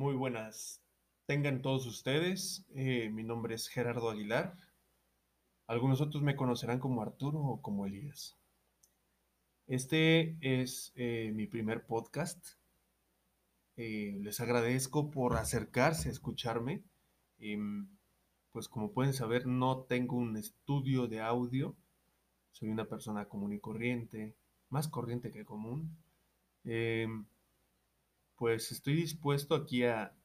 Muy buenas. Tengan todos ustedes. Eh, mi nombre es Gerardo Aguilar. Algunos otros me conocerán como Arturo o como Elías. Este es eh, mi primer podcast. Eh, les agradezco por acercarse a escucharme. Em, pues como pueden saber, no tengo un estudio de audio. Soy una persona común y corriente, más corriente que común. Pues estoy dispuesto aquí a,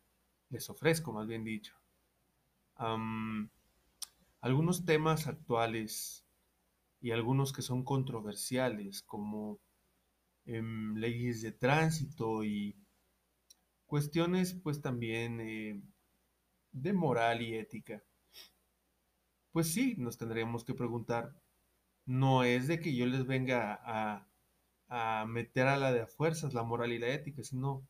les ofrezco más bien dicho, algunos temas actuales y algunos que son controversiales, como em, leyes de tránsito y cuestiones pues también eh, de moral y ética. Pues sí, nos tendríamos que preguntar, no es de que yo les venga a, a meter a la de a fuerzas la moral y la ética, sino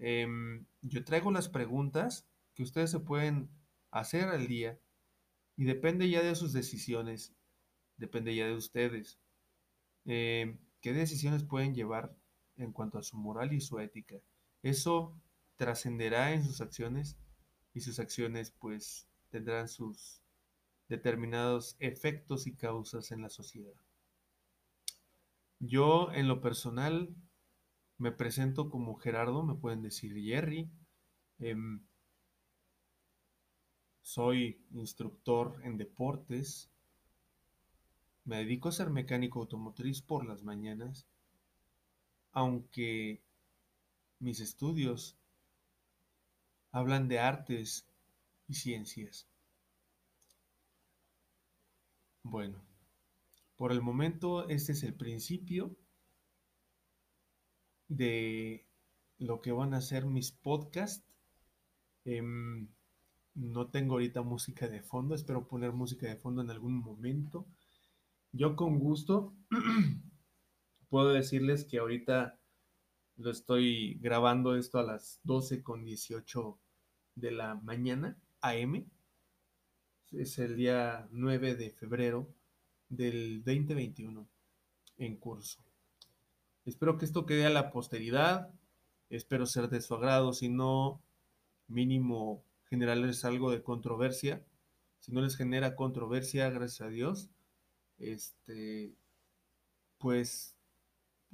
Em, yo traigo las preguntas que ustedes se pueden hacer al día y depende ya de sus decisiones, depende ya de ustedes. Em, ¿Qué decisiones pueden llevar en cuanto a su moral y su ética? Eso trascenderá en sus acciones y sus acciones pues tendrán sus determinados efectos y causas en la sociedad. Yo en lo personal me presento como Gerardo, me pueden decir Jerry. Em, soy instructor en deportes. Me dedico a ser mecánico automotriz por las mañanas, aunque mis estudios hablan de artes y ciencias. Bueno, por el momento este es el principio de lo que van a ser mis podcasts. Em, no tengo ahorita música de fondo, espero poner música de fondo en algún momento. Yo con gusto puedo decirles que ahorita lo estoy grabando esto a las 12 con 18 de la mañana, AM. Es el día 9 de febrero del 2021 en curso. Espero que esto quede a la posteridad. Espero ser de su agrado. Si no, mínimo generarles algo de controversia. Si no les genera controversia, gracias a Dios. Este, pues,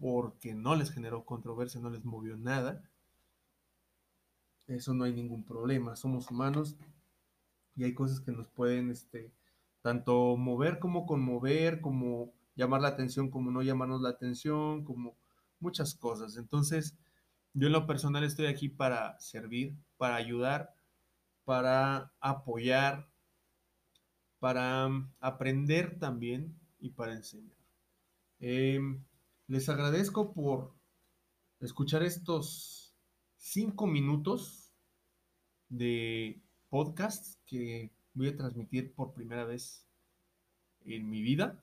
porque no les generó controversia, no les movió nada. Eso no hay ningún problema. Somos humanos y hay cosas que nos pueden, este, tanto mover como conmover, como llamar la atención como no llamarnos la atención, como muchas cosas. Entonces, yo en lo personal estoy aquí para servir, para ayudar, para apoyar, para mm, aprender también y para enseñar. Em, les agradezco por escuchar estos cinco minutos de podcast que voy a transmitir por primera vez en mi vida.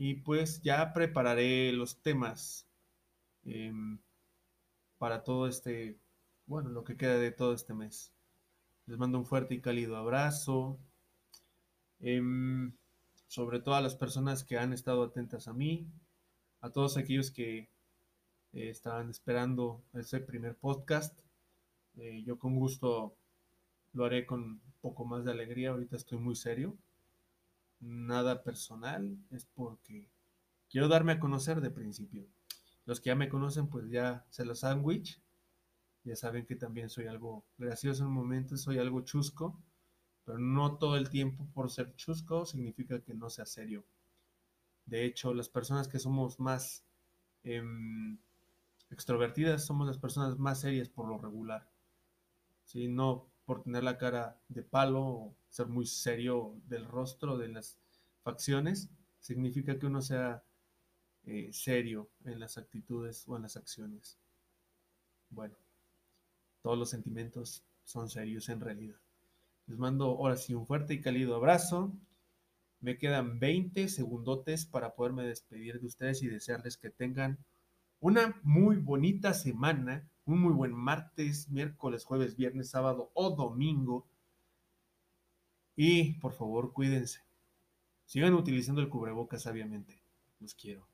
Y pues ya prepararé los temas em, para todo este, bueno, lo que queda de todo este mes. Les mando un fuerte y cálido abrazo. Em, sobre todo a las personas que han estado atentas a mí, a todos aquellos que eh, estaban esperando ese primer podcast. Eh, yo con gusto lo haré con un poco más de alegría. Ahorita estoy muy serio nada personal, es porque quiero darme a conocer de principio. Los que ya me conocen, pues ya se los sándwich. Ya saben que también soy algo gracioso en momentos, soy algo chusco, pero no todo el tiempo por ser chusco significa que no sea serio. De hecho, las personas que somos más em, extrovertidas somos las personas más serias por lo regular. Si No por tener la cara de palo o ser muy serio del rostro, de las facciones, significa que uno sea eh, serio en las actitudes o en las acciones. Bueno, todos los sentimientos son serios en realidad. Les mando ahora sí un fuerte y cálido abrazo. Me quedan 20 segundotes para poderme despedir de ustedes y desearles que tengan una muy bonita semana un muy buen martes, miércoles, jueves, viernes, sábado o domingo. Y por favor, cuídense. Sigan utilizando el cubrebocas sabiamente. Los quiero.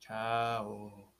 Chao.